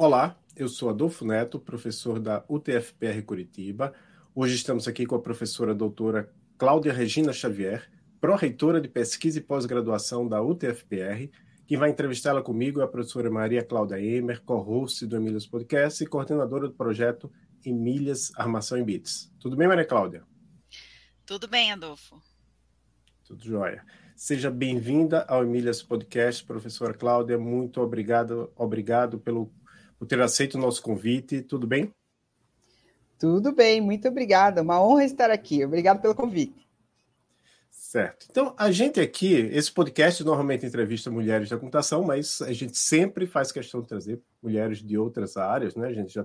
Olá, eu sou Adolfo Neto, professor da UTFPR Curitiba. Hoje estamos aqui com a professora doutora Cláudia Regina Xavier, pró-reitora de pesquisa e pós-graduação da UTFPR. Quem vai entrevistá-la comigo é a professora Maria Cláudia Emer, co-host do Emílias Podcast e coordenadora do projeto Emílias Armação em Bits. Tudo bem, Maria Cláudia? Tudo bem, Adolfo. Tudo jóia. Seja bem-vinda ao Emílias Podcast, professora Cláudia. Muito obrigado, obrigado pelo por ter aceito o nosso convite. Tudo bem? Tudo bem, muito obrigada. Uma honra estar aqui. Obrigado pelo convite. Certo. Então, a gente aqui, esse podcast normalmente entrevista mulheres da computação, mas a gente sempre faz questão de trazer mulheres de outras áreas, né? A gente já.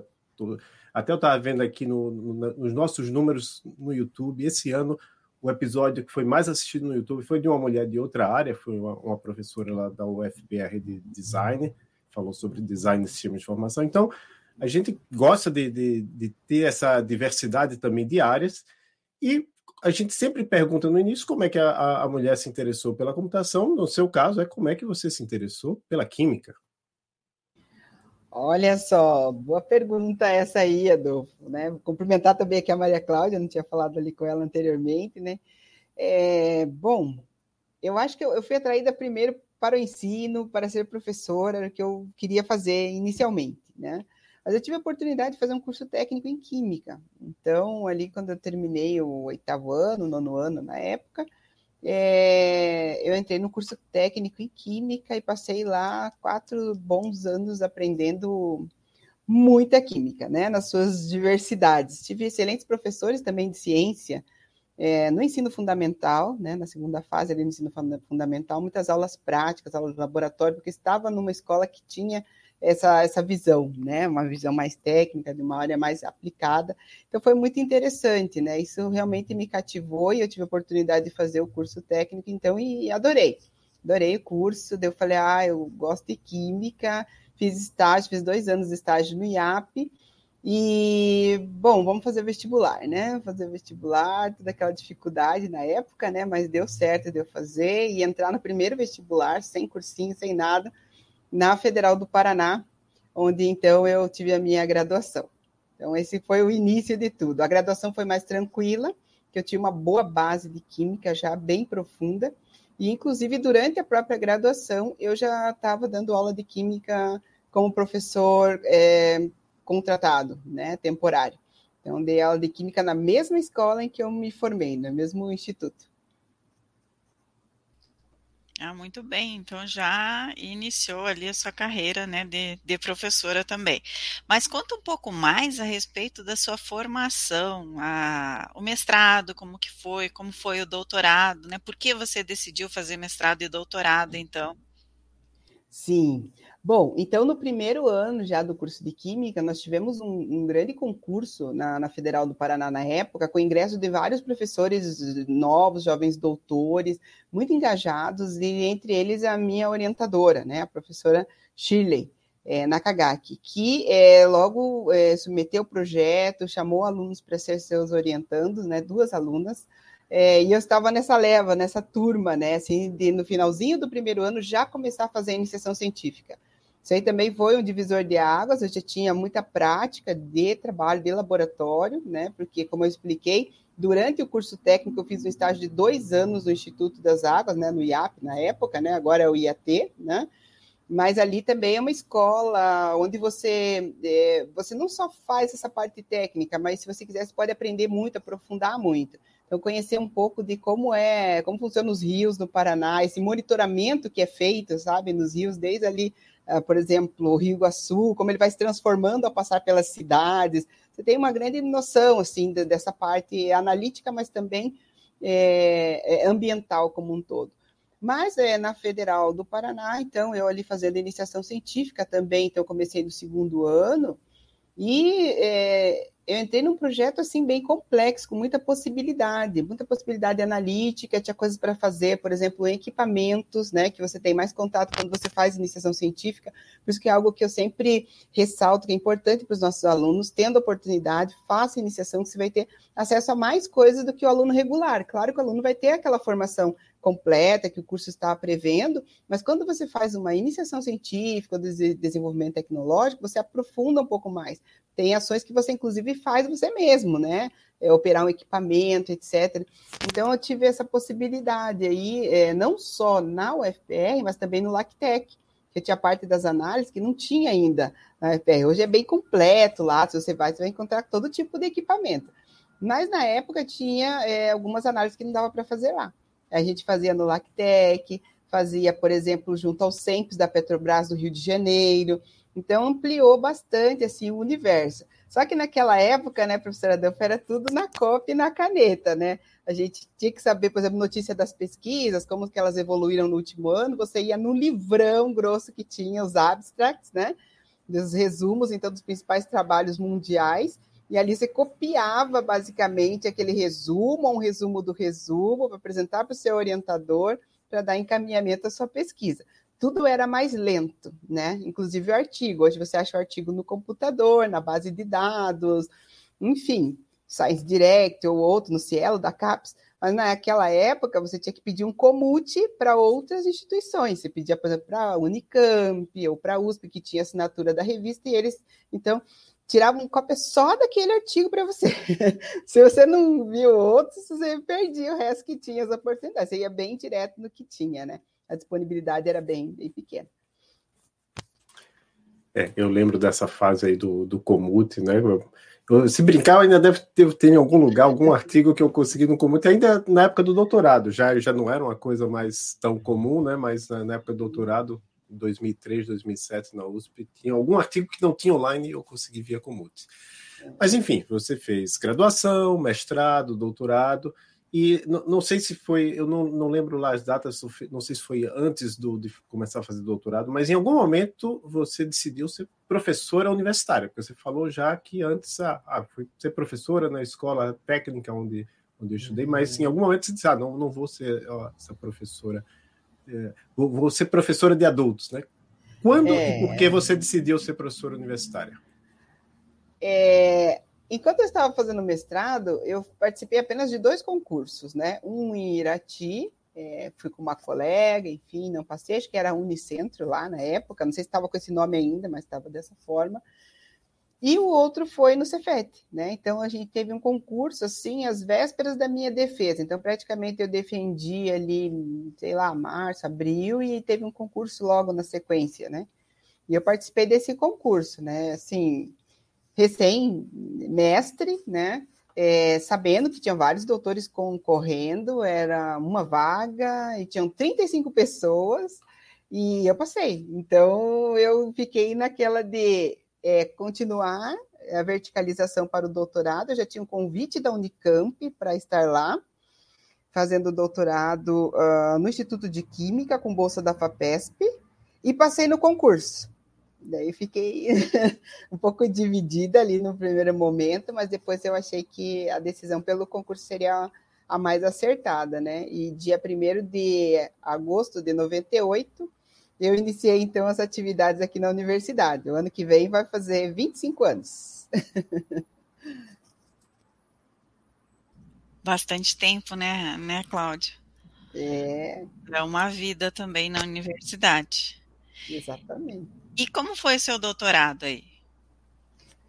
Até eu estava vendo aqui no, no, nos nossos números no YouTube, esse ano, o episódio que foi mais assistido no YouTube foi de uma mulher de outra área, foi uma, uma professora lá da UFPR de design falou sobre design de sistemas de informação. Então, a gente gosta de, de, de, ter essa diversidade também de áreas e a gente sempre pergunta no início como é que a, a mulher se interessou pela computação. No seu caso, é como é que você se interessou pela química? Olha só, boa pergunta essa aí, Adolfo. Né? Cumprimentar também aqui a Maria Cláudia, não tinha falado ali com ela anteriormente, né? É, bom, eu acho que eu, eu fui atraída primeiro para o ensino, para ser professora, era o que eu queria fazer inicialmente, né? Mas eu tive a oportunidade de fazer um curso técnico em Química. Então, ali quando eu terminei o oitavo ano, nono ano na época, é, eu entrei no curso técnico em Química e passei lá quatro bons anos aprendendo muita Química, né? Nas suas diversidades. Tive excelentes professores também de ciência, é, no ensino fundamental, né, na segunda fase ali no ensino fundamental, muitas aulas práticas, aulas de laboratório, porque estava numa escola que tinha essa, essa visão, né, uma visão mais técnica, de uma área mais aplicada. Então foi muito interessante, né? Isso realmente me cativou e eu tive a oportunidade de fazer o curso técnico, então, e adorei. Adorei o curso, daí eu falei, ah, eu gosto de química, fiz estágio, fiz dois anos de estágio no IAP, e, bom, vamos fazer vestibular, né? Fazer vestibular, toda aquela dificuldade na época, né? Mas deu certo, deu fazer e entrar no primeiro vestibular, sem cursinho, sem nada, na Federal do Paraná, onde então eu tive a minha graduação. Então, esse foi o início de tudo. A graduação foi mais tranquila, que eu tinha uma boa base de química já bem profunda, e inclusive durante a própria graduação eu já estava dando aula de química como professor. É, contratado, né, temporário. Então, dei aula de química na mesma escola em que eu me formei, no mesmo instituto. Ah, muito bem. Então já iniciou ali a sua carreira, né, de, de, professora também. Mas conta um pouco mais a respeito da sua formação, a, o mestrado, como que foi, como foi o doutorado, né? Por que você decidiu fazer mestrado e doutorado, então? Sim. Bom, então no primeiro ano já do curso de Química, nós tivemos um, um grande concurso na, na, Federal do Paraná na época, com ingresso de vários professores novos, jovens doutores, muito engajados, e entre eles a minha orientadora, né, a professora Shirley é, Nakagaki, que é, logo é, submeteu o projeto, chamou alunos para ser seus orientandos, né, duas alunas, é, e eu estava nessa leva, nessa turma, né, assim, de, no finalzinho do primeiro ano já começar a fazer a iniciação científica. Isso aí também foi um divisor de águas, eu já tinha muita prática de trabalho de laboratório, né? Porque, como eu expliquei, durante o curso técnico eu fiz um estágio de dois anos no Instituto das Águas, né? No IAP na época, né? Agora é o IAT, né? Mas ali também é uma escola onde você é, você não só faz essa parte técnica, mas se você quiser, você pode aprender muito, aprofundar muito. Então, conhecer um pouco de como é, como funcionam os rios no Paraná, esse monitoramento que é feito, sabe, nos rios, desde ali por exemplo, o Rio Iguaçu, como ele vai se transformando ao passar pelas cidades. Você tem uma grande noção assim de, dessa parte analítica, mas também é ambiental como um todo. Mas é na Federal do Paraná, então eu ali fazendo iniciação científica também, então comecei no segundo ano, e é, eu entrei num projeto assim bem complexo, com muita possibilidade, muita possibilidade analítica, tinha coisas para fazer, por exemplo, equipamentos, né, que você tem mais contato quando você faz iniciação científica, por isso que é algo que eu sempre ressalto que é importante para os nossos alunos, tendo oportunidade, faça iniciação, que você vai ter acesso a mais coisas do que o aluno regular. Claro que o aluno vai ter aquela formação completa que o curso está prevendo, mas quando você faz uma iniciação científica, de desenvolvimento tecnológico, você aprofunda um pouco mais. Tem ações que você, inclusive, faz você mesmo, né? É, operar um equipamento, etc. Então, eu tive essa possibilidade aí, é, não só na UFPR, mas também no LACTEC, que tinha parte das análises que não tinha ainda na UFPR. Hoje é bem completo lá, se você vai, você vai encontrar todo tipo de equipamento. Mas na época tinha é, algumas análises que não dava para fazer lá. A gente fazia no LACTEC, fazia, por exemplo, junto ao SEMPES da Petrobras do Rio de Janeiro. Então, ampliou bastante assim, o universo. Só que naquela época, né, professora Delfa, era tudo na cópia e na caneta, né? A gente tinha que saber, por exemplo, notícia das pesquisas, como que elas evoluíram no último ano. Você ia no livrão grosso que tinha os abstracts, né? Dos resumos, então, dos principais trabalhos mundiais. E ali você copiava basicamente aquele resumo, um resumo do resumo, para apresentar para o seu orientador, para dar encaminhamento à sua pesquisa tudo era mais lento, né? Inclusive o artigo. Hoje você acha o artigo no computador, na base de dados, enfim, Science Direct ou outro no Cielo da CAPES. Mas naquela época você tinha que pedir um comute para outras instituições. Você pedia, por exemplo, para a Unicamp ou para a USP, que tinha assinatura da revista, e eles, então, tiravam uma cópia só daquele artigo para você. Se você não viu outros, você perdia o resto que tinha as oportunidades. Você ia bem direto no que tinha, né? a disponibilidade era bem, bem pequena. É, eu lembro dessa fase aí do, do Comute, né? Eu, se brincar, ainda deve ter, ter em algum lugar algum artigo que eu consegui no Comute, ainda na época do doutorado, já, já não era uma coisa mais tão comum, né? Mas na, na época do doutorado, 2003, 2007, na USP, tinha algum artigo que não tinha online e eu consegui via Comute. Mas enfim, você fez graduação, mestrado, doutorado. E não, não, sei se foi, eu não, não lembro lá as datas, não sei se foi antes do, de começar a fazer doutorado, mas em algum momento você decidiu ser professora universitária, porque você falou já que antes ah, ah foi ser professora na escola técnica onde, onde eu estudei, mas em algum momento você disse, ah, não, não vou ser ó, essa professora, é, vou, vou, ser professora de adultos, né? Quando é... e por que você decidiu ser professora universitária? É, Enquanto eu estava fazendo mestrado, eu participei apenas de dois concursos, né? Um em Irati, é, fui com uma colega, enfim, não passei, acho que era Unicentro lá na época, não sei se estava com esse nome ainda, mas estava dessa forma. E o outro foi no Cefet, né? Então a gente teve um concurso assim, às vésperas da minha defesa. Então praticamente eu defendi ali, sei lá, março, abril e teve um concurso logo na sequência, né? E eu participei desse concurso, né? Assim, recém-mestre, né? É, sabendo que tinha vários doutores concorrendo, era uma vaga e tinham 35 pessoas e eu passei. Então eu fiquei naquela de é, continuar a verticalização para o doutorado. Eu já tinha um convite da Unicamp para estar lá, fazendo doutorado uh, no Instituto de Química com bolsa da FAPESP e passei no concurso. Daí fiquei um pouco dividida ali no primeiro momento, mas depois eu achei que a decisão pelo concurso seria a mais acertada, né? E dia 1 de agosto de 98, eu iniciei então as atividades aqui na universidade. O ano que vem vai fazer 25 anos. Bastante tempo, né, né, Cláudia? É. É uma vida também na universidade. Exatamente. E como foi seu doutorado aí?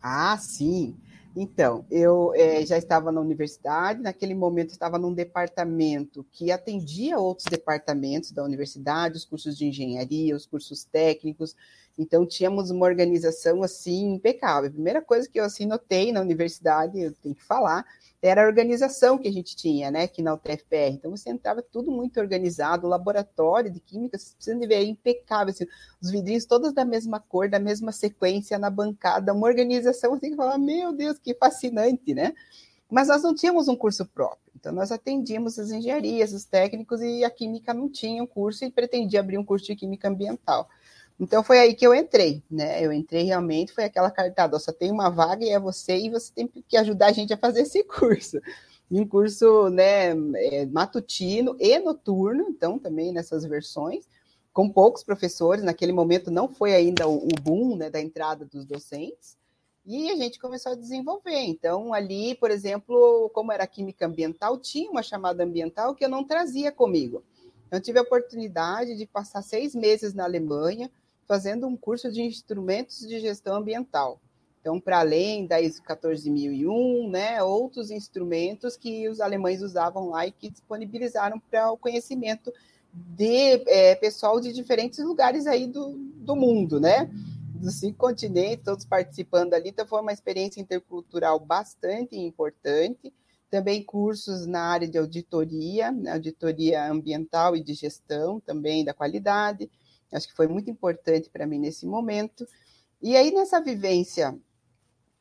Ah, sim. Então, eu é, já estava na universidade, naquele momento estava num departamento que atendia outros departamentos da universidade, os cursos de engenharia, os cursos técnicos. Então, tínhamos uma organização assim impecável. A primeira coisa que eu assim notei na universidade, eu tenho que falar, era a organização que a gente tinha, né, aqui na UTFPR. Então, você entrava tudo muito organizado, o laboratório de química, você precisa de ver, é impecável, assim, os vidrinhos todos da mesma cor, da mesma sequência na bancada, uma organização, assim, que fala, meu Deus, que fascinante, né? Mas nós não tínhamos um curso próprio, então nós atendíamos as engenharias, os técnicos, e a química não tinha um curso e pretendia abrir um curso de química ambiental. Então foi aí que eu entrei, né? Eu entrei realmente, foi aquela cartada, só tem uma vaga e é você, e você tem que ajudar a gente a fazer esse curso. Um curso né, é, matutino e noturno, então também nessas versões, com poucos professores, naquele momento não foi ainda o, o boom né, da entrada dos docentes, e a gente começou a desenvolver. Então, ali, por exemplo, como era química ambiental, tinha uma chamada ambiental que eu não trazia comigo. Então, tive a oportunidade de passar seis meses na Alemanha, fazendo um curso de instrumentos de gestão ambiental. Então, para além da ISO 14001, né, outros instrumentos que os alemães usavam lá e que disponibilizaram para o conhecimento de é, pessoal de diferentes lugares aí do, do mundo, né? Dos cinco continentes, todos participando ali. Então, foi uma experiência intercultural bastante importante. Também cursos na área de auditoria, né, auditoria ambiental e de gestão também da qualidade. Acho que foi muito importante para mim nesse momento. E aí, nessa vivência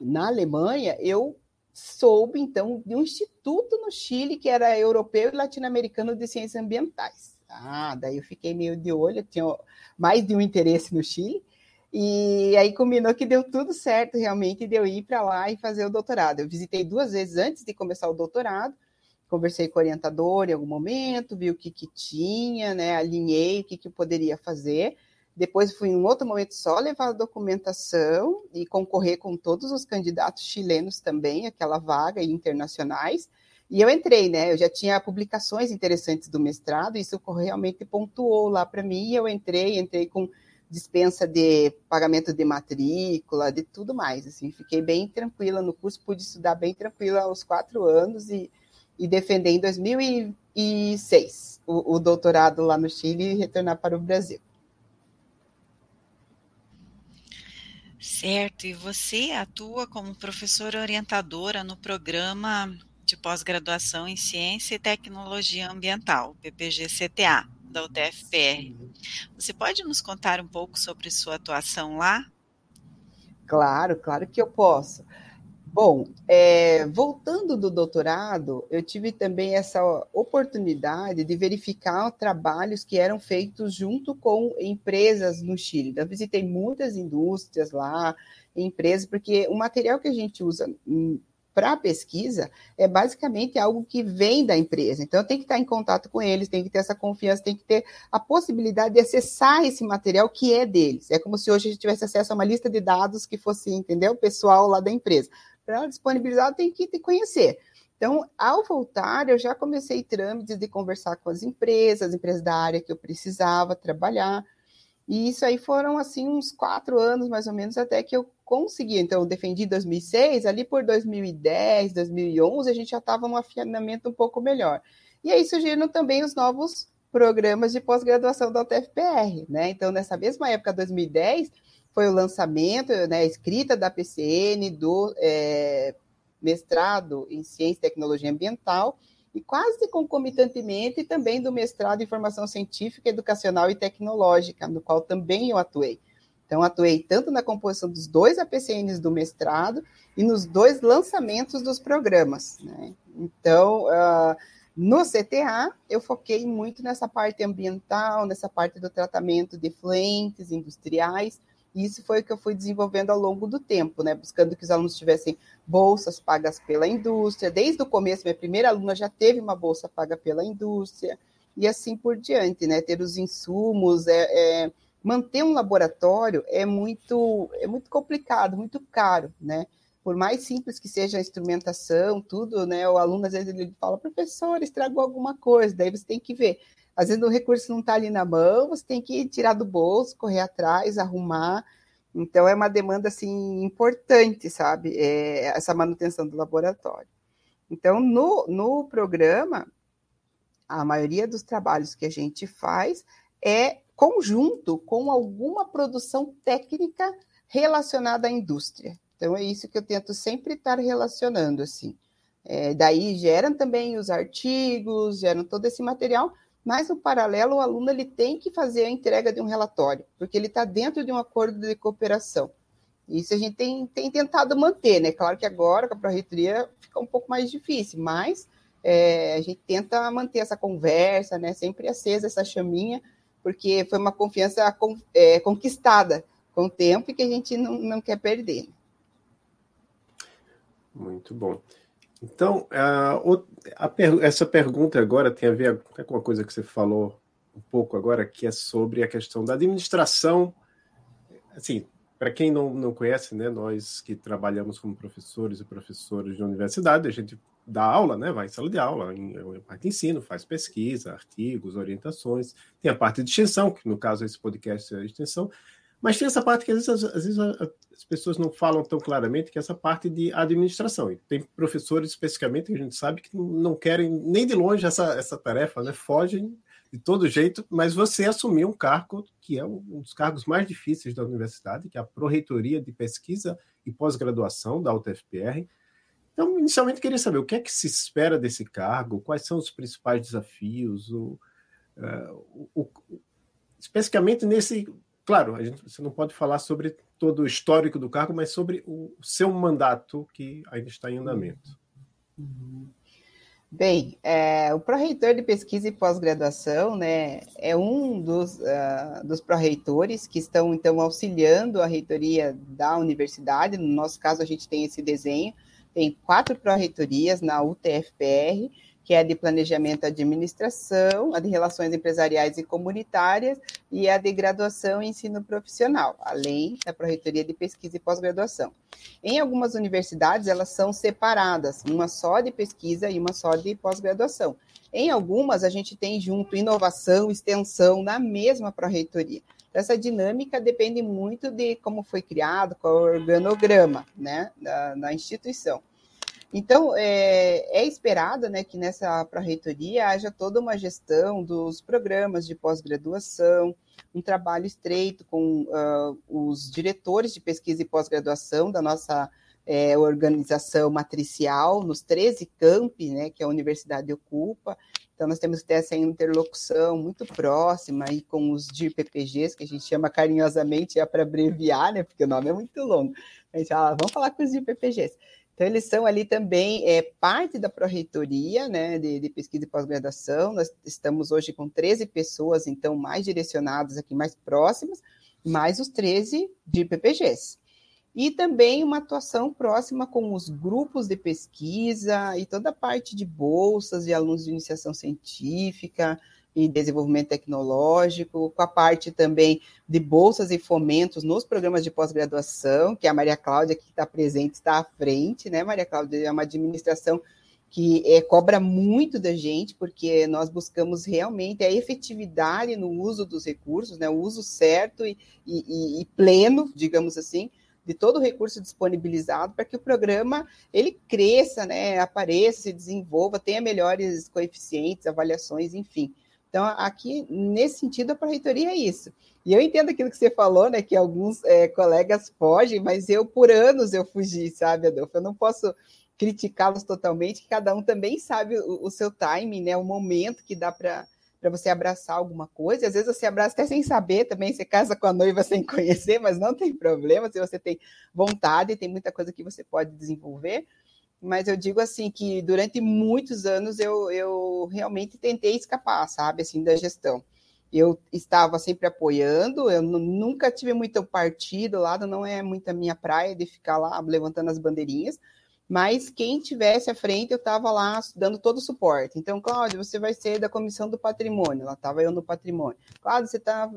na Alemanha, eu soube, então, de um instituto no Chile que era europeu e latino-americano de ciências ambientais. Ah, daí eu fiquei meio de olho, tinha mais de um interesse no Chile. E aí combinou que deu tudo certo realmente de eu ir para lá e fazer o doutorado. Eu visitei duas vezes antes de começar o doutorado, conversei com o orientador em algum momento, vi o que, que tinha, né, alinhei o que, que poderia fazer. Depois fui em um outro momento só levar a documentação e concorrer com todos os candidatos chilenos também, aquela vaga e internacionais. E eu entrei, né? Eu já tinha publicações interessantes do mestrado, isso realmente pontuou lá para mim. E eu entrei, entrei com dispensa de pagamento de matrícula, de tudo mais. Assim, fiquei bem tranquila no curso, pude estudar bem tranquila aos quatro anos e, e defender em 2006 o, o doutorado lá no Chile e retornar para o Brasil. Certo, e você atua como professora orientadora no programa de pós-graduação em Ciência e Tecnologia Ambiental, PPG-CTA, da UTFPR. Você pode nos contar um pouco sobre sua atuação lá? Claro, claro que eu posso. Bom, é, voltando do doutorado, eu tive também essa oportunidade de verificar trabalhos que eram feitos junto com empresas no Chile. Eu visitei muitas indústrias lá, empresas, porque o material que a gente usa hum, para pesquisa é basicamente algo que vem da empresa. Então, tem que estar em contato com eles, tem que ter essa confiança, tem que ter a possibilidade de acessar esse material que é deles. É como se hoje a gente tivesse acesso a uma lista de dados que fosse, entendeu? Pessoal lá da empresa para disponibilizar, tem que te conhecer. Então, ao voltar, eu já comecei trâmites de conversar com as empresas, as empresas da área que eu precisava trabalhar. E isso aí foram, assim, uns quatro anos, mais ou menos, até que eu consegui. Então, eu defendi 2006, ali por 2010, 2011, a gente já estava num afinamento um pouco melhor. E aí surgiram também os novos programas de pós-graduação da UTFPR, né? Então, nessa mesma época, 2010, foi o lançamento, né, a escrita da PCN, do é, mestrado em Ciência e Tecnologia Ambiental, e quase concomitantemente também do mestrado em Formação Científica, Educacional e Tecnológica, no qual também eu atuei. Então, atuei tanto na composição dos dois APCNs do mestrado e nos dois lançamentos dos programas. Né? Então, uh, no CTA, eu foquei muito nessa parte ambiental, nessa parte do tratamento de efluentes industriais, e isso foi o que eu fui desenvolvendo ao longo do tempo, né? Buscando que os alunos tivessem bolsas pagas pela indústria. Desde o começo, minha primeira aluna já teve uma bolsa paga pela indústria, e assim por diante, né? Ter os insumos, é, é manter um laboratório é muito, é muito complicado, muito caro, né? Por mais simples que seja a instrumentação, tudo, né? O aluno às vezes ele fala, professor, estragou alguma coisa, daí você tem que ver às vezes o recurso não está ali na mão, você tem que tirar do bolso, correr atrás, arrumar. Então é uma demanda assim importante, sabe? É, essa manutenção do laboratório. Então no, no programa, a maioria dos trabalhos que a gente faz é conjunto com alguma produção técnica relacionada à indústria. Então é isso que eu tento sempre estar relacionando assim. É, daí geram também os artigos, geram todo esse material, mas, no paralelo, o aluno ele tem que fazer a entrega de um relatório, porque ele está dentro de um acordo de cooperação. Isso a gente tem, tem tentado manter, né? Claro que agora, com a pró-reitoria, fica um pouco mais difícil, mas é, a gente tenta manter essa conversa, né? Sempre acesa essa chaminha, porque foi uma confiança é, conquistada com o tempo e que a gente não, não quer perder. Muito bom. Então, a, a, essa pergunta agora tem a ver com uma coisa que você falou um pouco agora, que é sobre a questão da administração. Assim, para quem não, não conhece, né, nós que trabalhamos como professores e professoras de universidade, a gente dá aula, né? Vai em sala de aula, em, em parte de ensino, faz pesquisa, artigos, orientações. Tem a parte de extensão, que no caso esse podcast é a extensão, mas tem essa parte que às vezes, às vezes as pessoas não falam tão claramente, que é essa parte de administração. E tem professores especificamente que a gente sabe que não querem nem de longe essa, essa tarefa, né? Fogem de todo jeito, mas você assumiu um cargo que é um dos cargos mais difíceis da universidade, que é a Proreitoria de Pesquisa e Pós-Graduação da UTFPR. Então, inicialmente, queria saber o que é que se espera desse cargo, quais são os principais desafios, o, uh, o, o, especificamente nesse. Claro, gente, você não pode falar sobre todo o histórico do cargo, mas sobre o seu mandato que ainda está em andamento. Uhum. Bem, é, o pró-reitor de pesquisa e pós-graduação né, é um dos, uh, dos pró-reitores que estão, então, auxiliando a reitoria da universidade. No nosso caso, a gente tem esse desenho, tem quatro pró-reitorias na UTFPR, que é de Planejamento e Administração, a de Relações Empresariais e Comunitárias e a de Graduação e Ensino Profissional, além da Proreitoria de Pesquisa e Pós-Graduação. Em algumas universidades, elas são separadas, uma só de pesquisa e uma só de pós-graduação. Em algumas, a gente tem junto inovação, extensão na mesma pró-reitoria. Essa dinâmica depende muito de como foi criado, qual é o organograma né, da, da instituição. Então, é, é esperado né, que nessa pró-reitoria haja toda uma gestão dos programas de pós-graduação, um trabalho estreito com uh, os diretores de pesquisa e pós-graduação da nossa é, organização matricial, nos 13 campi né, que a universidade ocupa. Então, nós temos que ter essa interlocução muito próxima aí com os DIR-PPGs, que a gente chama carinhosamente, é para abreviar, né, porque o nome é muito longo. A gente fala, vamos falar com os DIR-PPGs. Então, eles são ali também é, parte da Pró-Reitoria né, de, de, pesquisa e pós-graduação. Nós estamos hoje com 13 pessoas, então, mais direcionadas aqui, mais próximas, mais os 13 de PPGs. E também uma atuação próxima com os grupos de pesquisa e toda a parte de bolsas de alunos de iniciação científica, e desenvolvimento tecnológico, com a parte também de bolsas e fomentos nos programas de pós-graduação, que a Maria Cláudia, que está presente, está à frente, né, Maria Cláudia? É uma administração que é, cobra muito da gente, porque nós buscamos realmente a efetividade no uso dos recursos, né, o uso certo e, e, e pleno, digamos assim, de todo o recurso disponibilizado para que o programa ele cresça, né, apareça, se desenvolva, tenha melhores coeficientes, avaliações, enfim. Então, aqui, nesse sentido, a pró-reitoria é isso. E eu entendo aquilo que você falou, né, que alguns é, colegas fogem, mas eu, por anos, eu fugi, sabe, Adolfo? Eu não posso criticá-los totalmente, que cada um também sabe o, o seu timing, né, o momento que dá para para você abraçar alguma coisa. Às vezes você abraça até sem saber também, você casa com a noiva sem conhecer, mas não tem problema, se você tem vontade, tem muita coisa que você pode desenvolver mas eu digo assim que durante muitos anos eu, eu realmente tentei escapar, sabe, assim, da gestão. Eu estava sempre apoiando, eu nunca tive muito partido lá, não é muito a minha praia de ficar lá levantando as bandeirinhas, mas quem tivesse à frente, eu estava lá dando todo o suporte. Então, Cláudio, você vai ser da comissão do patrimônio, lá estava eu no patrimônio. Cláudio, você tá,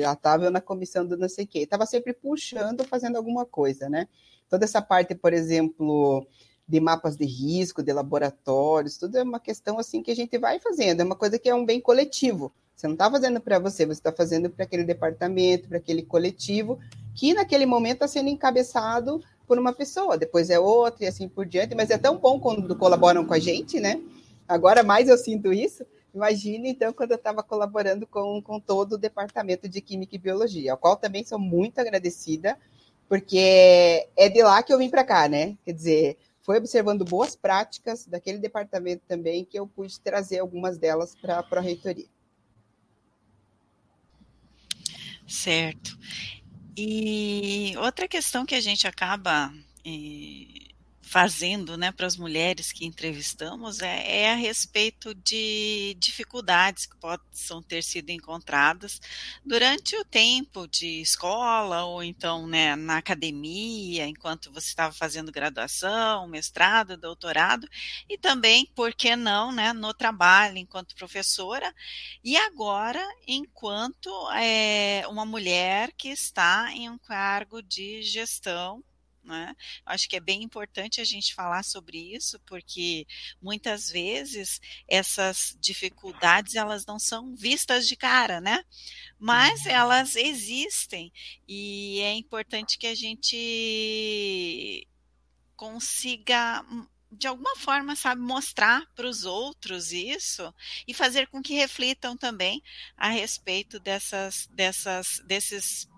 lá estava eu na comissão do não sei o quê. Estava sempre puxando, fazendo alguma coisa, né? Toda essa parte, por exemplo, de mapas de risco, de laboratórios, tudo é uma questão assim que a gente vai fazendo, é uma coisa que é um bem coletivo. Você não está fazendo para você, você está fazendo para aquele departamento, para aquele coletivo, que naquele momento está sendo encabeçado por uma pessoa, depois é outra e assim por diante, mas é tão bom quando colaboram com a gente, né? Agora mais eu sinto isso. Imagine, então, quando eu estava colaborando com, com todo o departamento de Química e Biologia, ao qual também sou muito agradecida, porque é de lá que eu vim para cá, né? Quer dizer, foi observando boas práticas daquele departamento também que eu pude trazer algumas delas para a reitoria. Certo. E outra questão que a gente acaba eh, fazendo né, para as mulheres que entrevistamos é, é, a respeito de dificuldades que possam ter sido encontradas durante o tempo de escola ou então né, na academia, enquanto você estava fazendo graduação, mestrado, doutorado, e também, por que não, né, no trabalho enquanto professora, e agora enquanto é, uma mulher que está em um cargo de gestão Né? Acho que é bem importante a gente falar sobre isso, porque muitas vezes essas dificuldades elas não são vistas de cara, né? Mas uhum. elas existem e é importante que a gente consiga hum, de alguma forma, sabe, mostrar para os outros isso e fazer com que reflitam também a respeito dessas, dessas, desses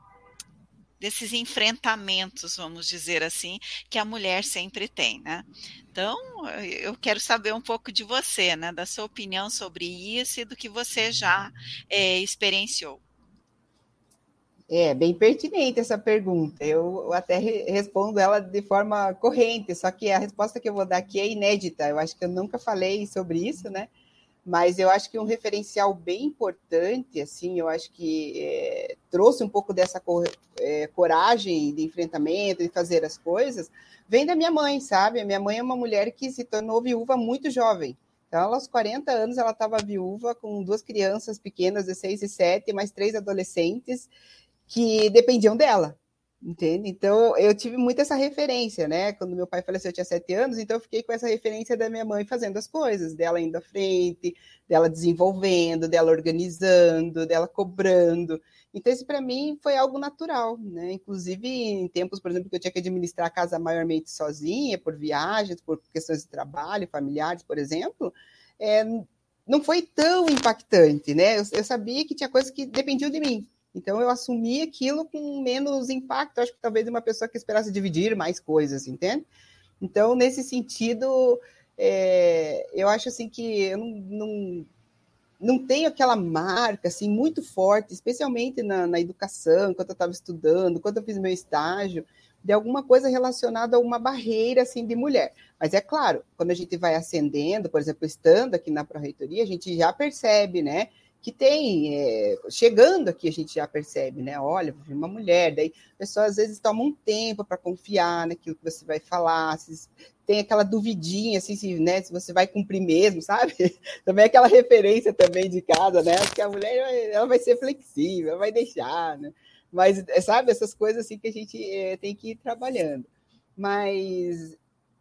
desses enfrentamentos, vamos dizer assim, que a mulher sempre tem, né? Então, eu quero saber um pouco de você, né? Da sua opinião sobre isso e do que você já é, experienciou. É bem pertinente essa pergunta. Eu até respondo ela de forma corrente, só que a resposta que eu vou dar aqui é inédita. Eu acho que eu nunca falei sobre isso, né? Mas eu acho que um referencial bem importante, assim, eu acho que é, trouxe um pouco dessa cor, é, coragem de enfrentamento, de fazer as coisas, vem da minha mãe, sabe? Minha mãe é uma mulher que se tornou viúva muito jovem. Então, aos 40 anos, ela estava viúva com duas crianças pequenas, de 6 e 7, mais três adolescentes, que dependiam dela, entende? Então, eu tive muito essa referência, né? Quando meu pai faleceu, eu tinha sete anos, então eu fiquei com essa referência da minha mãe fazendo as coisas, dela indo à frente, dela desenvolvendo, dela organizando, dela cobrando. Então, isso para mim foi algo natural, né? Inclusive, em tempos, por exemplo, que eu tinha que administrar a casa maiormente sozinha, por viagens, por questões de trabalho, familiares, por exemplo, é, não foi tão impactante, né? Eu, eu sabia que tinha coisas que dependiam de mim, então eu assumi aquilo com menos impacto, acho que talvez uma pessoa que esperasse dividir mais coisas, entende? Então, nesse sentido, é, eu acho assim que eu não, não, não tenho aquela marca assim muito forte, especialmente na, na educação, quando eu estava estudando, quando eu fiz meu estágio, de alguma coisa relacionada a uma barreira assim de mulher. Mas é claro, quando a gente vai ascendendo, por exemplo, estando aqui na Pró-Reitoria, a gente já percebe, né? Que tem, é, chegando aqui a gente já percebe, né? Olha, uma mulher, daí a pessoa às vezes toma um tempo para confiar naquilo que você vai falar, se, tem aquela duvidinha, assim, se, né, se você vai cumprir mesmo, sabe? Também é aquela referência também de casa, né? Que a mulher ela vai ser flexível, vai deixar, né? Mas, sabe, essas coisas assim que a gente é, tem que ir trabalhando. Mas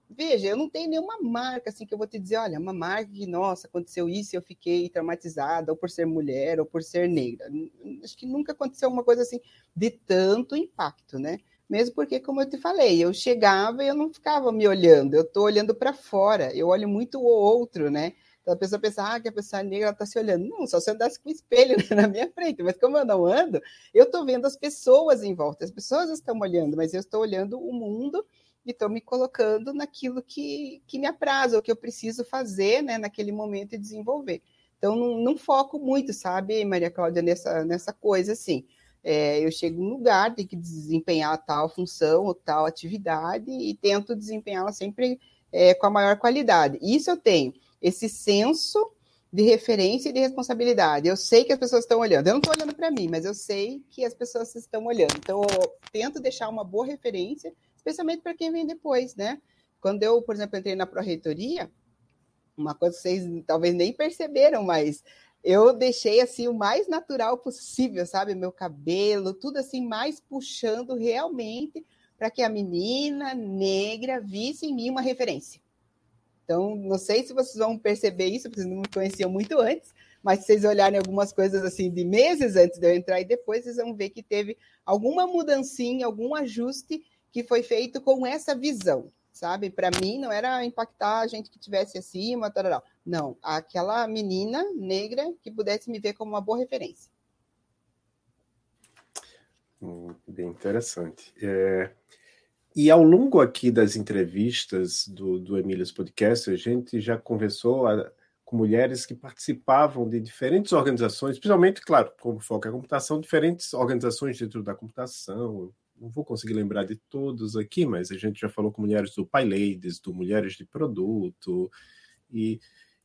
veja, eu não tenho nenhuma marca assim que eu vou te dizer, olha, uma marca que, nossa, aconteceu isso e eu fiquei traumatizada, ou por ser mulher, ou por ser negra. Acho que nunca aconteceu uma coisa assim de tanto impacto, né? Mesmo porque, como eu te falei, eu chegava e eu não ficava me olhando, eu estou olhando para fora, eu olho muito o outro, né? Então a pessoa pensa, ah, que a pessoa negra está se olhando. Não, só se eu andasse com o espelho na minha frente, mas como eu não ando, eu estou vendo as pessoas em volta, as pessoas estão olhando, mas eu estou olhando o mundo e estou me colocando naquilo que, que me apraza, o que eu preciso fazer né, naquele momento e desenvolver. Então, não, não foco muito, sabe, Maria Cláudia, nessa, nessa coisa assim. É, eu chego num lugar, tenho que desempenhar tal função ou tal atividade e tento desempenhá-la sempre é, com a maior qualidade. Isso eu tenho, esse senso de referência e de responsabilidade. Eu sei que as pessoas estão olhando. Eu não estou olhando para mim, mas eu sei que as pessoas estão olhando. Então, eu tento deixar uma boa referência especialmente para quem vem depois, né? Quando eu, por exemplo, entrei na pró-reitoria, uma coisa que vocês talvez nem perceberam, mas eu deixei assim o mais natural possível, sabe? Meu cabelo, tudo assim, mais puxando realmente para que a menina negra visse em mim uma referência. Então, não sei se vocês vão perceber isso, porque vocês não me conheciam muito antes, mas se vocês olharem algumas coisas assim de meses antes de eu entrar e depois, vocês vão ver que teve alguma mudancinha, algum ajuste que foi feito com essa visão, sabe? Para mim não era impactar a gente que tivesse acima, tal, não, aquela menina negra que pudesse me ver como uma boa referência. Hum, bem interessante. É... E ao longo aqui das entrevistas do, do Emílias Podcast, a gente já conversou a, com mulheres que participavam de diferentes organizações, principalmente, claro, como foco é a computação, diferentes organizações dentro da computação, não vou conseguir lembrar de todos aqui, mas a gente já falou com mulheres do PyLadies, do Mulheres de Produto, e,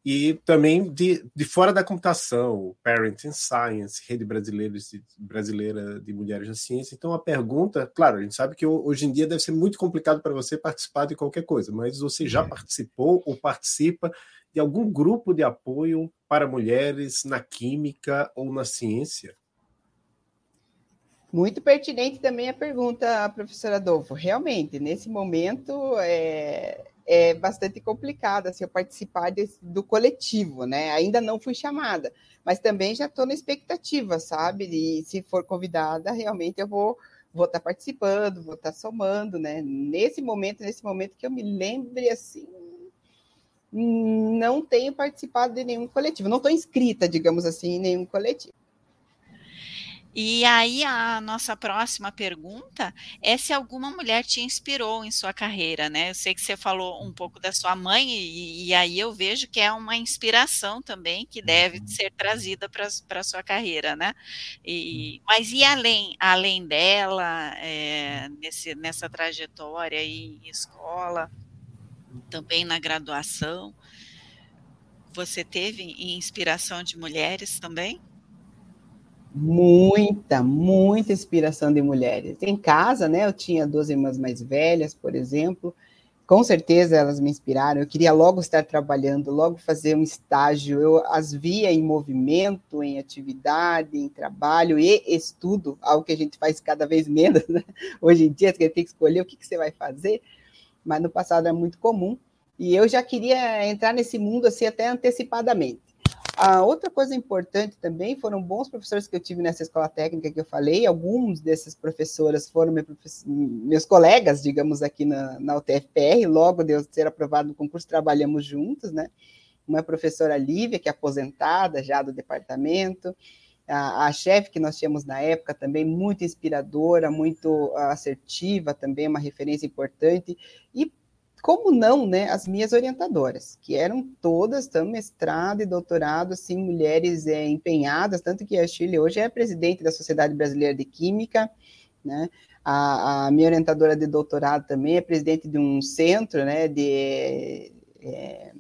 e também de, de fora da computação, Parenting Science, Rede Brasileira de, Brasileira de Mulheres na Ciência. Então, a pergunta, claro, a gente sabe que hoje em dia deve ser muito complicado para você participar de qualquer coisa, mas você já é. participou ou participa de algum grupo de apoio para mulheres na química ou na ciência? Muito pertinente também a pergunta, professora Adolfo. Realmente, nesse momento é, é bastante complicado assim, eu participar desse, do coletivo, né? Ainda não fui chamada, mas também já estou na expectativa, sabe? E se for convidada, realmente eu vou vou estar tá participando, vou estar tá somando, né? Nesse momento, nesse momento que eu me lembre assim, não tenho participado de nenhum coletivo, não estou inscrita, digamos assim, em nenhum coletivo. E aí a nossa próxima pergunta é se alguma mulher te inspirou em sua carreira, né? Eu sei que você falou um pouco da sua mãe e, e aí eu vejo que é uma inspiração também que deve uhum. ser trazida para a sua carreira, né? E, mas e além, além dela, é, nesse, nessa trajetória em escola, também na graduação, você teve inspiração de mulheres também? Muita, muita inspiração de mulheres. Em casa, né, eu tinha duas irmãs mais velhas, por exemplo, com certeza elas me inspiraram. Eu queria logo estar trabalhando, logo fazer um estágio. Eu as via em movimento, em atividade, em trabalho e estudo, algo que a gente faz cada vez menos. Né? Hoje em dia, você tem que escolher o que, que você vai fazer, mas no passado era muito comum. E eu já queria entrar nesse mundo assim até antecipadamente. A outra coisa importante também foram bons professores que eu tive nessa escola técnica que eu falei. Alguns dessas professoras foram meu meus colegas, digamos, aqui na, na UTFPR. Logo de eu ser aprovado no concurso, trabalhamos juntos, né? Uma professora Lívia, que é aposentada já do departamento. A, a chefe que nós tínhamos na época também, muito inspiradora, muito assertiva também, uma referência importante. E como não, né, as minhas orientadoras, que eram todas, tanto mestrado e doutorado, assim, mulheres é, empenhadas, tanto que a Chile hoje é presidente da Sociedade Brasileira de Química, né, a, a minha orientadora de doutorado também é presidente de um centro, né, de é,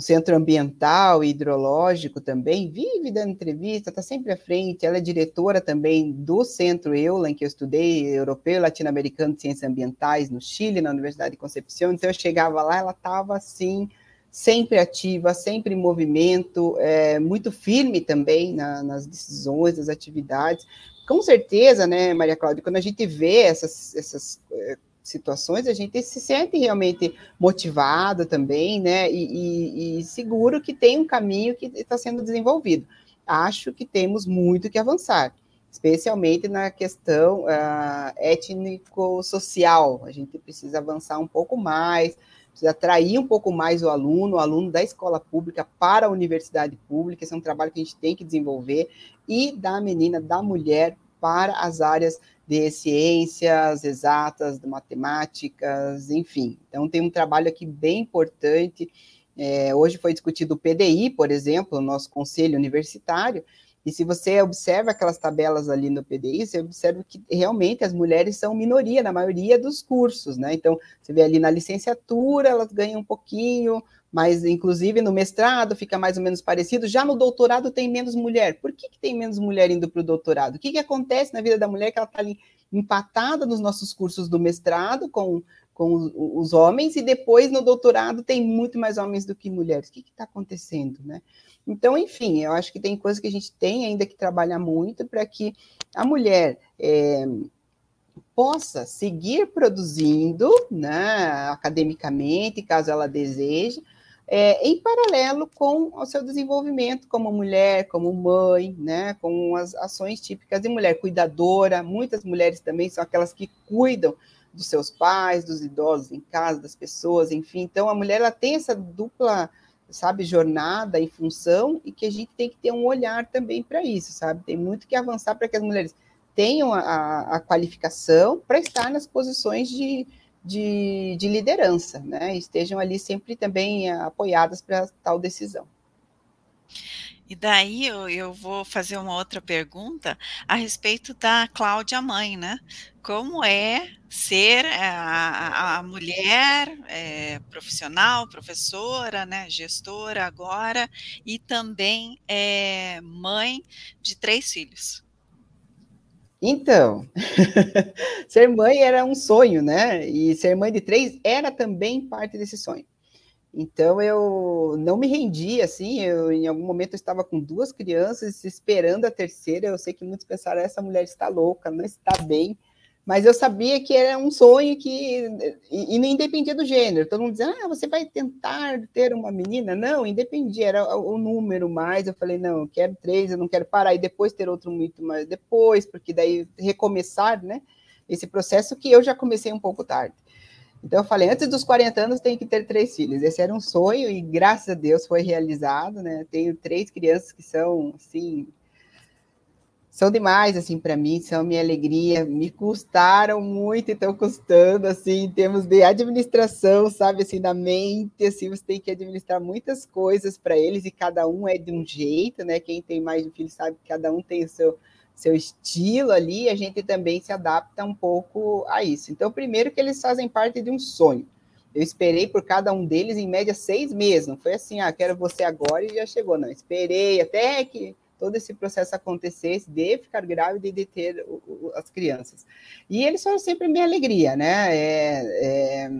um centro ambiental e hidrológico também, vive dando entrevista, está sempre à frente. Ela é diretora também do Centro EULA, em que eu estudei, Europeu e Latino-Americano de Ciências Ambientais, no Chile, na Universidade de Concepción. Então, eu chegava lá, ela estava assim, sempre ativa, sempre em movimento, é, muito firme também na, nas decisões, nas atividades. Com certeza, né, Maria Cláudia, quando a gente vê essas, essas é, situações, a gente se sente realmente motivado também, né? E, e, e seguro que tem um caminho que está sendo desenvolvido. Acho que temos muito que avançar, especialmente na questão uh, étnico-social. A gente precisa avançar um pouco mais, precisa atrair um pouco mais o aluno, o aluno da escola pública para a universidade pública. Esse é um trabalho que a gente tem que desenvolver e da menina, da mulher para as áreas de ciências exatas, de matemáticas, enfim. Então, tem um trabalho aqui bem importante. É, hoje foi discutido o PDI, por exemplo, no nosso conselho universitário, e se você observa aquelas tabelas ali no PDI, você observa que realmente as mulheres são minoria na maioria dos cursos, né? Então, você vê ali na licenciatura, elas ganham um pouquinho, mas inclusive no mestrado fica mais ou menos parecido. Já no doutorado tem menos mulher. Por que, que tem menos mulher indo para o doutorado? O que, que acontece na vida da mulher que ela está ali empatada nos nossos cursos do mestrado com, com os homens e depois no doutorado tem muito mais homens do que mulheres? O que está acontecendo, né? Então, enfim, eu acho que tem coisas que a gente tem ainda que trabalhar muito para que a mulher é, possa seguir produzindo, né, academicamente, caso ela deseje, é, em paralelo com o seu desenvolvimento como mulher, como mãe, né, com as ações típicas de mulher cuidadora. Muitas mulheres também são aquelas que cuidam dos seus pais, dos idosos em casa, das pessoas, enfim. Então, a mulher ela tem essa dupla, sabe, jornada em função e que a gente tem que ter um olhar também para isso, sabe? Tem muito que avançar para que as mulheres tenham a, a qualificação para estar nas posições de, de, de liderança, né? Estejam ali sempre também apoiadas para tal decisão. E daí eu, eu, vou fazer uma outra pergunta a respeito da Cláudia mãe, né? Como é ser a, a mulher é, profissional, professora, né, gestora agora e também é, mãe de três filhos? Então, ser mãe era um sonho, né? E ser mãe de três era também parte desse sonho. Então eu não me rendi assim. Eu, em algum momento eu estava com duas crianças esperando a terceira. Eu sei que muitos pensaram essa mulher está louca, não está bem. Mas eu sabia que era um sonho que e, e não independia do gênero. Todo mundo dizia, ah, você vai tentar ter uma menina? Não, independia, era o número mais. Eu falei, não, eu quero três, eu não quero parar e depois ter outro muito mais depois, porque daí recomeçar, né? Esse processo que eu já comecei um pouco tarde. Então eu falei, antes dos 40 anos tem que ter três filhos. Esse era um sonho e graças a Deus foi realizado, né? Tenho três crianças que são assim são demais assim para mim, são minha alegria, me custaram muito e estão custando assim em termos de administração, sabe assim, da mente, assim, você tem que administrar muitas coisas para eles e cada um é de um jeito, né? Quem tem mais de um filho sabe que cada um tem o seu seu estilo ali, a gente também se adapta um pouco a isso. Então, primeiro que eles fazem parte de um sonho. Eu esperei por cada um deles, em média, seis meses. Não foi assim, ah, quero você agora e já chegou. Não, esperei até que todo esse processo acontecesse de ficar grávida e de ter o, o, as crianças. E eles foram sempre minha alegria, né? É, é,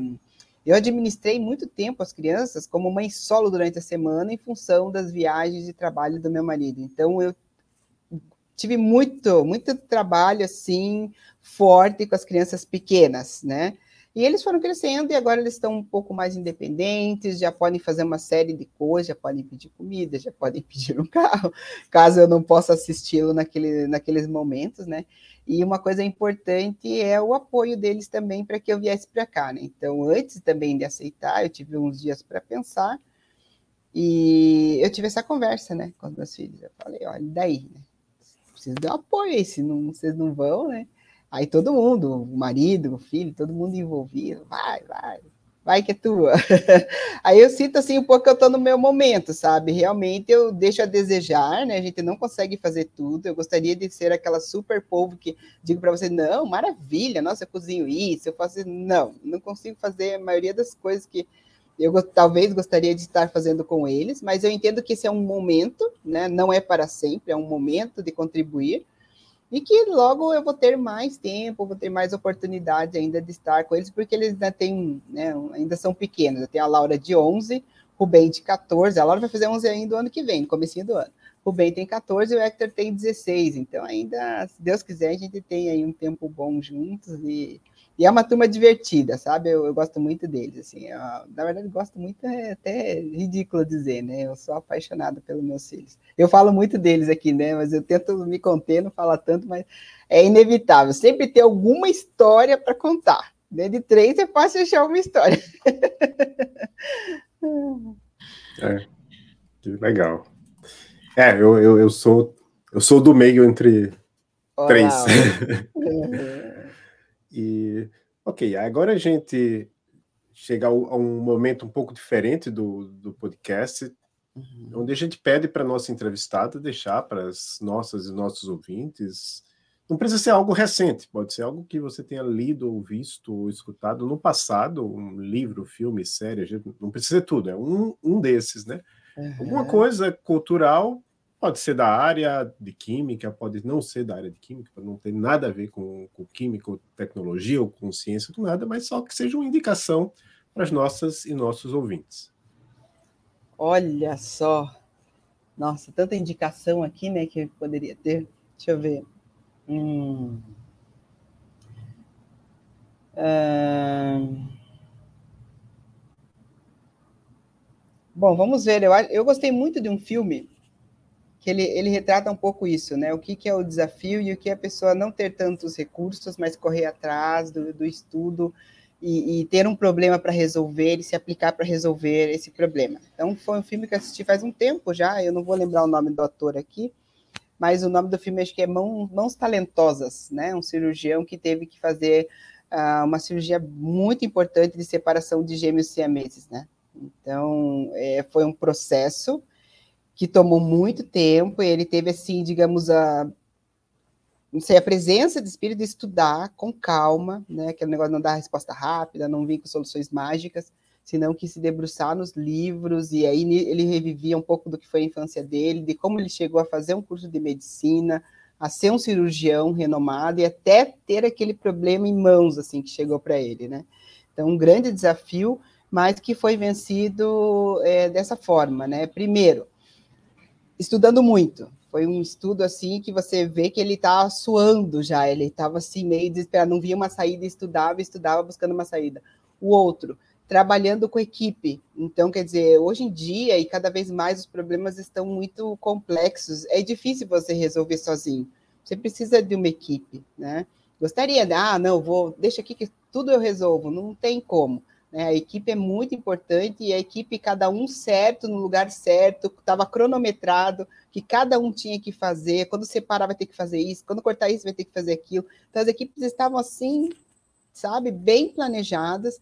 eu administrei muito tempo as crianças como mãe solo durante a semana em função das viagens de trabalho do meu marido. Então, eu tive muito, muito trabalho assim forte com as crianças pequenas, né? E eles foram crescendo e agora eles estão um pouco mais independentes, já podem fazer uma série de coisas, já podem pedir comida, já podem pedir um carro, caso eu não possa assisti-lo naquele, naqueles momentos, né? E uma coisa importante é o apoio deles também para que eu viesse para cá, né? Então, antes também de aceitar, eu tive uns dias para pensar e eu tive essa conversa, né, com os meus filhos. Eu falei, olha, daí, né? preciso de um apoio aí, se não, vocês não vão, né? Aí todo mundo, o marido, o filho, todo mundo envolvido, vai, vai, vai que é tua. aí eu sinto assim um pouco que eu estou no meu momento, sabe? Realmente eu deixo a desejar, né? A gente não consegue fazer tudo. Eu gostaria de ser aquela super povo que digo para você, não, maravilha, nossa, eu cozinho isso, eu faço, não, não consigo fazer a maioria das coisas que eu talvez gostaria de estar fazendo com eles, mas eu entendo que esse é um momento, né? Não é para sempre, é um momento de contribuir e que logo eu vou ter mais tempo, vou ter mais oportunidade ainda de estar com eles, porque eles ainda têm, né, ainda são pequenos. Tenho a Laura de 11, Rubem de 14, a Laura vai fazer 11 ainda o ano que vem, no comecinho do ano. O Ben tem 14 e o Hector tem 16, então ainda, se Deus quiser, a gente tem aí um tempo bom juntos e e é uma turma divertida, sabe? Eu, eu gosto muito deles, assim. Eu, na verdade, gosto muito, é até ridículo dizer, né? Eu sou apaixonada pelos meus filhos. Eu falo muito deles aqui, né? Mas eu tento me conter, não falar tanto, mas é inevitável. Sempre ter alguma história para contar. Né? De três é fácil achar uma história. é, legal. É, eu, eu, eu sou eu sou do meio entre Olá. três. E, ok, agora a gente chega a um momento um pouco diferente do, do podcast, uhum. onde a gente pede para a nossa entrevistada deixar para as nossas e nossos ouvintes. Não precisa ser algo recente, pode ser algo que você tenha lido, ou visto, ou escutado no passado, um livro, filme, série, não precisa ser tudo, é um, um desses, né? Uhum. Alguma coisa cultural Pode ser da área de química, pode não ser da área de química, não tem nada a ver com, com química, ou tecnologia, ou com ciência, com nada, mas só que seja uma indicação para as nossas e nossos ouvintes. Olha só. Nossa, tanta indicação aqui, né, que poderia ter. Deixa eu ver. Hum. Bom, vamos ver. Eu, eu gostei muito de um filme que ele, ele retrata um pouco isso, né? O que, que é o desafio e o que é a pessoa não ter tantos recursos, mas correr atrás do, do estudo e, e, ter um problema para resolver e se aplicar para resolver esse problema. Então, foi um filme que assisti faz um tempo já, eu não vou lembrar o nome do ator aqui, mas o nome do filme acho que é Mãos, Mãos Talentosas, né? Um cirurgião que teve que fazer uh, uma cirurgia muito importante de separação de gêmeos siameses, né? Então, é, foi um processo que tomou muito tempo, e ele teve, assim, digamos, a, não sei, a presença de espírito de estudar com calma, né, aquele negócio não dar resposta rápida, não vir com soluções mágicas, senão que se debruçar nos livros, e aí ele revivia um pouco do que foi a infância dele, de como ele chegou a fazer um curso de medicina, a ser um cirurgião renomado e até ter aquele problema em mãos, assim, que chegou para ele, né? Então, um grande desafio, mas que foi vencido é, dessa forma, né? Primeiro, estudando muito. Foi um estudo assim que você vê que ele está suando já, ele estava assim meio desesperado, não via uma saída, estudava, estudava buscando uma saída. O outro, trabalhando com equipe. Então, quer dizer, hoje em dia e cada vez mais os problemas estão muito complexos. É difícil você resolver sozinho. Você precisa de uma equipe, né? Gostaria de, ah, não, vou, deixa aqui que tudo eu resolvo. Não tem como. Né? A equipe é muito importante e a equipe, cada um certo, no lugar certo, estava cronometrado, que cada um tinha que fazer. Quando separar, vai ter que fazer isso. Quando cortar isso, vai ter que fazer aquilo. Então, as equipes estavam assim, sabe, bem planejadas.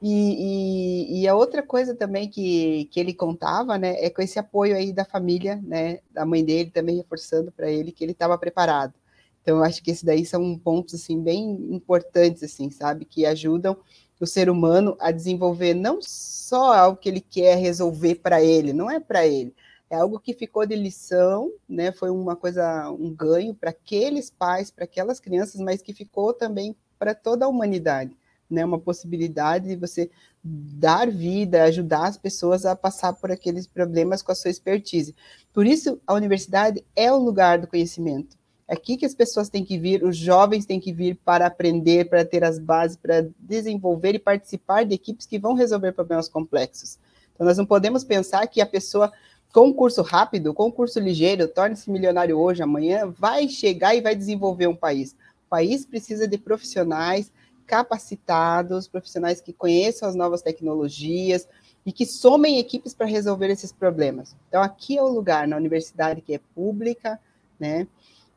E, e, e, a outra coisa também que, que ele contava, né, é com esse apoio aí da família, né, da mãe dele também reforçando para ele que ele estava preparado. Então, eu acho que esses daí são pontos, assim, bem importantes, assim, sabe, que ajudam o ser humano a desenvolver não só algo que ele quer resolver para ele, não é para ele, é algo que ficou de lição, né? Foi uma coisa, um ganho para aqueles pais, para aquelas crianças, mas que ficou também para toda a humanidade, né? Uma possibilidade de você dar vida, ajudar as pessoas a passar por aqueles problemas com a sua expertise. Por isso, a universidade é o lugar do conhecimento. É aqui que as pessoas têm que vir, os jovens têm que vir para aprender, para ter as bases, para desenvolver e participar de equipes que vão resolver problemas complexos. Então, nós não podemos pensar que a pessoa com um curso rápido, com um curso ligeiro, torne-se milionário hoje, amanhã, vai chegar e vai desenvolver um país. O país precisa de profissionais capacitados, profissionais que conheçam as novas tecnologias e que somem equipes para resolver esses problemas. Então, aqui é o lugar, na universidade que é pública, né?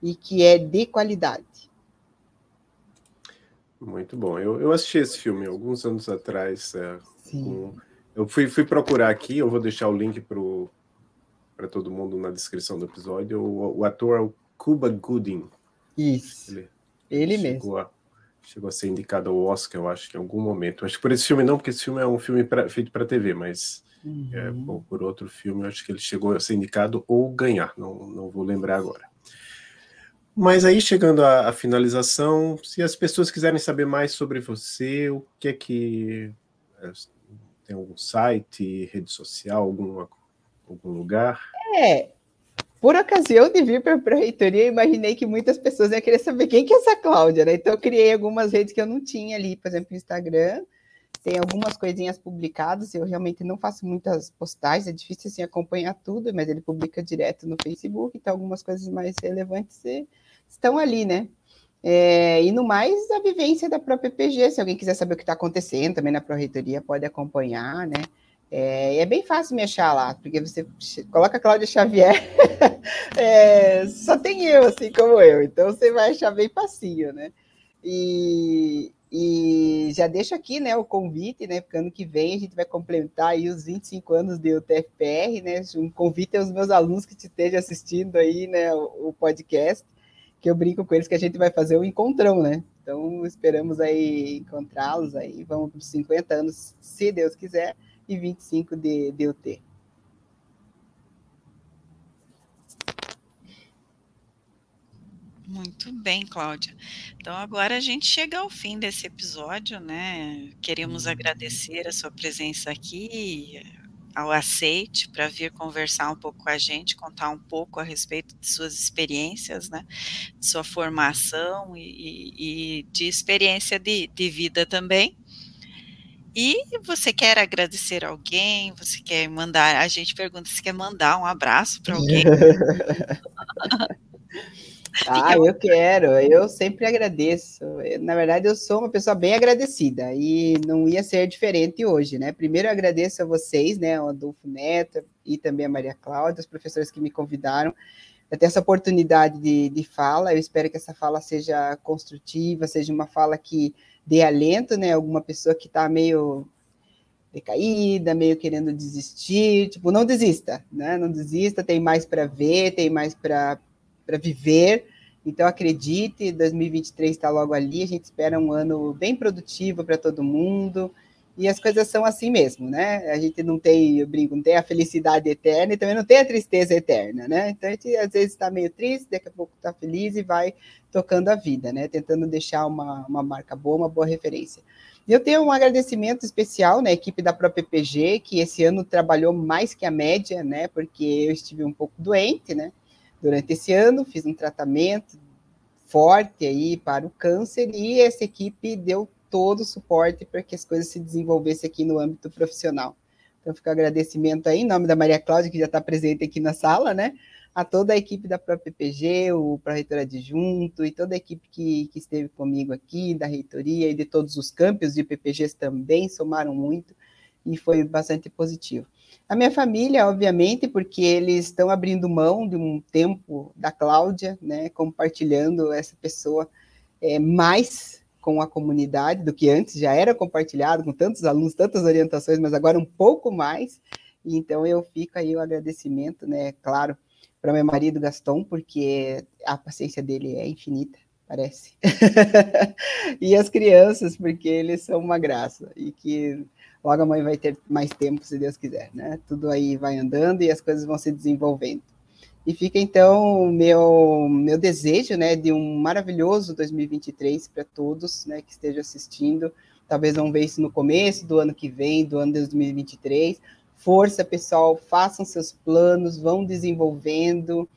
E que é de qualidade. Muito bom. Eu, eu assisti esse filme alguns anos atrás. É, com, eu fui, fui procurar aqui, eu vou deixar o link para todo mundo na descrição do episódio. O, o ator é o Cuba Gooding. Isso. Ele, ele mesmo. A, chegou a ser indicado ao Oscar, eu acho que em algum momento. Acho que por esse filme não, porque esse filme é um filme pra, feito para TV, mas uhum. é, por, por outro filme, acho que ele chegou a ser indicado ou ganhar, não, não vou lembrar agora. Mas aí, chegando à, à, finalização, se as pessoas quiserem saber mais sobre você, o que é que. É, tem algum site, rede social, algum, algum lugar? É. Por ocasião de vir para a reitoria, eu imaginei que muitas pessoas iam querer saber quem que é essa Cláudia, né? Então, eu criei algumas redes que eu não tinha ali, por exemplo, Instagram. Tem algumas coisinhas publicadas, eu realmente não faço muitas postagens, é difícil assim acompanhar tudo, mas ele publica direto no Facebook, então algumas coisas mais relevantes estão ali, né? É, e no mais, a vivência da própria PG, se alguém quiser saber o que está acontecendo também na Pró-Reitoria, pode acompanhar, né? É, é, bem fácil me achar lá, porque você coloca Cláudia Xavier, é, só tem eu, assim como eu, então você vai achar bem facinho, né? E, e já deixo aqui né, o convite, né? Porque ano que vem a gente vai complementar aí os 25 anos de UTFPR, né? Um convite aos meus alunos que te estejam assistindo aí, né, o, o podcast que eu brinco com eles que a gente vai fazer o encontrão, né? Então, esperamos aí encontrá-los aí, vamos para os 50 anos, se Deus quiser, e 25 de, de UT. Muito bem, Cláudia. Então, agora a gente chega ao fim desse episódio, né? Queremos agradecer a sua presença aqui, ao aceite para vir conversar um pouco com a gente, contar um pouco a respeito de suas experiências, né, de sua formação e, e de experiência de, de vida também. E você quer agradecer alguém? Você quer mandar? A gente pergunta se quer mandar um abraço para alguém. Ah, eu quero, eu sempre agradeço. Na verdade, eu sou uma pessoa bem agradecida e não ia ser diferente hoje, né? Primeiro, eu agradeço a vocês, né, o Adolfo Neto e também a Maria Cláudia, os professores que me convidaram a ter essa oportunidade de, de fala. Eu espero que essa fala seja construtiva, seja uma fala que dê alento, né? Alguma pessoa que está meio decaída, meio querendo desistir, tipo, não desista, né? Não desista, tem mais para ver, tem mais para para viver. Então, acredite, 2023 está logo ali. A gente espera um ano bem produtivo para todo mundo e as coisas são assim mesmo, né? A gente não tem, eu brinco, não tem a felicidade eterna e também não tem a tristeza eterna, né? Então a gente às vezes está meio triste, daqui a pouco está feliz e vai tocando a vida, né? Tentando deixar uma, uma marca boa, uma boa referência. E eu tenho um agradecimento especial na equipe da própria PPG, que esse ano trabalhou mais que a média, né? Porque eu estive um pouco doente, né? Durante esse ano, fiz um tratamento forte aí para o câncer e essa equipe deu todo o suporte para que as coisas se desenvolvessem aqui no âmbito profissional. Então, fica o agradecimento aí, em nome da Maria Cláudia, que já está presente aqui na sala, né? A toda a equipe da própria PPG, o Pró-Reitor Adjunto e toda a equipe que, que esteve comigo aqui, da reitoria e de todos os campos de PPGs também somaram muito e foi bastante positivo. A minha família, obviamente, porque eles estão abrindo mão de um tempo da Cláudia, né, compartilhando essa pessoa é, mais com a comunidade do que antes já era compartilhado com tantos alunos, tantas orientações, mas agora um pouco mais. Então eu fico aí o agradecimento, né, claro, para meu marido Gaston, porque a paciência dele é infinita, parece. e as crianças, porque eles são uma graça e que logo a mãe vai ter mais tempo, se Deus quiser, né? Tudo aí vai andando e as coisas vão se desenvolvendo. E fica então o meu, meu desejo né, de um maravilhoso 2023 para todos né, que estejam assistindo. Talvez não veja isso no começo do ano que vem, do ano de 2023. Força, pessoal, façam seus planos, vão desenvolvendo.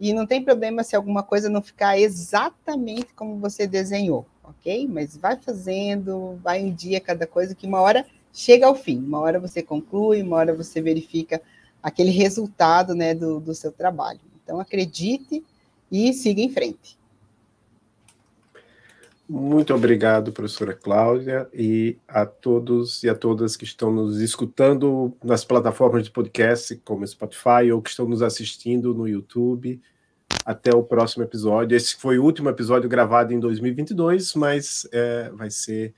E não tem problema se alguma coisa não ficar exatamente como você desenhou, ok? Mas vai fazendo, vai um dia cada coisa, que uma hora chega ao fim. Uma hora você conclui, uma hora você verifica aquele resultado né, do, do seu trabalho. Então, acredite e siga em frente. Muito obrigado, professora Cláudia, e a todos e a todas que estão nos escutando nas plataformas de podcast, como Spotify, ou que estão nos assistindo no YouTube. Até o próximo episódio. Esse foi o último episódio gravado em 2022, mas é, vai ser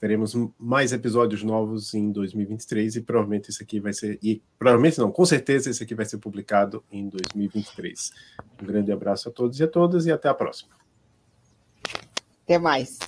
teremos mais episódios novos em 2023 e provavelmente esse aqui vai ser e provavelmente não, com certeza esse aqui vai ser publicado em 2023. Um grande abraço a todos e a todas e até a próxima. Até mais.